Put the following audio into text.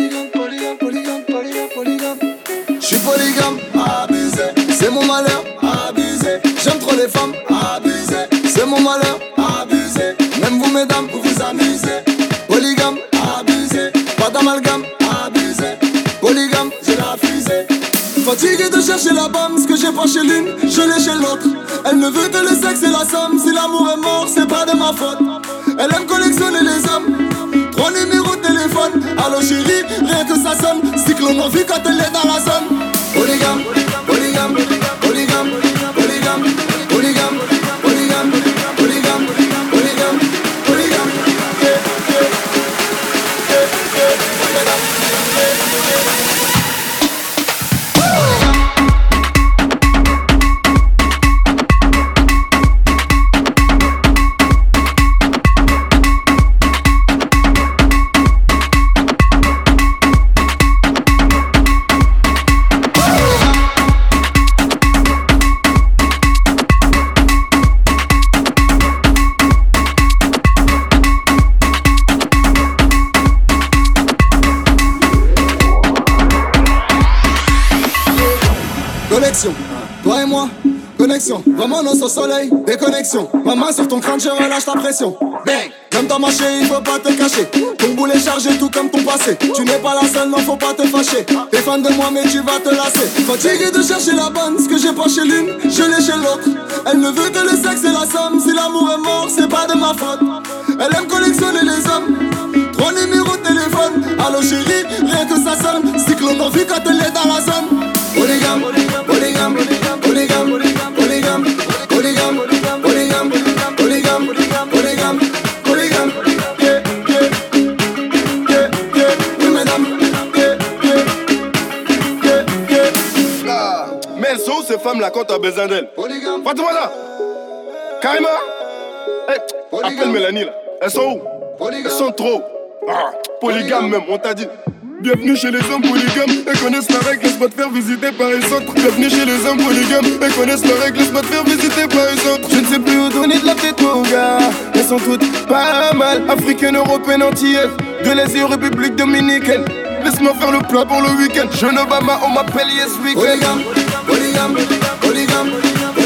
polygame, polygame, polygame, polygame, polygame. Je suis polygame, abusé, c'est mon malheur, abusé. J'aime trop les femmes, abusé, c'est mon malheur, abusé. Même vous mesdames, vous vous amusez. Polygame, abusé, pas d'amalgame, abusé. Polygame, j'ai la fusée. Fatigué de chercher la bam, ce que j'ai pas chez l'une, je l'ai chez l'autre. Elle ne veut que le sexe et la somme. Si l'amour est mort, c'est pas de ma faute. Elle aime collectionner les hommes. Trois numéros télé téléphone. Chérie, rien que ça sonne. Cyclone en vie quand elle est dans la zone. Polygame, Toi et moi, connexion. Vraiment non au soleil, déconnexion. Ma main sur ton crâne, je relâche ta pression. Bang, comme t'as marché, il faut pas te cacher. Ton boulet chargé, tout comme ton passé. Tu n'es pas la seule, non, faut pas te fâcher. T'es fan de moi, mais tu vas te lasser. Fatigué de chercher la bonne, ce que j'ai pas chez l'une, je l'ai chez l'autre. Elle ne veut que le sexe et la somme. Si l'amour est mort, c'est pas de ma faute. Elle aime collectionner les hommes. Trois numéros de téléphone. Allô chérie, rien que ça sonne. Cyclone en vie quand elle est dans la elles ces femmes-là quand t'as besoin d'elles Polygame, Fatoumata Karima. Hey, Appelle Mélanie là. Elles sont où? Elles sont trop. Ah, polygame même, on t'a dit. Bienvenue chez les hommes polygames et connaissent la règle, laisse-moi te faire visiter par les autres. Bienvenue chez les hommes polygames et connaissent la règle, laisse-moi te faire visiter par les autres. Je ne sais plus où donner de la tête mon gars. Elles sont toutes pas mal. Africaines, européennes, antillaises De l'Asie, République Dominicaine Laisse-moi faire le plat pour le week-end. Jeune Obama, on m'appelle Yes Weekend polygam, polygam.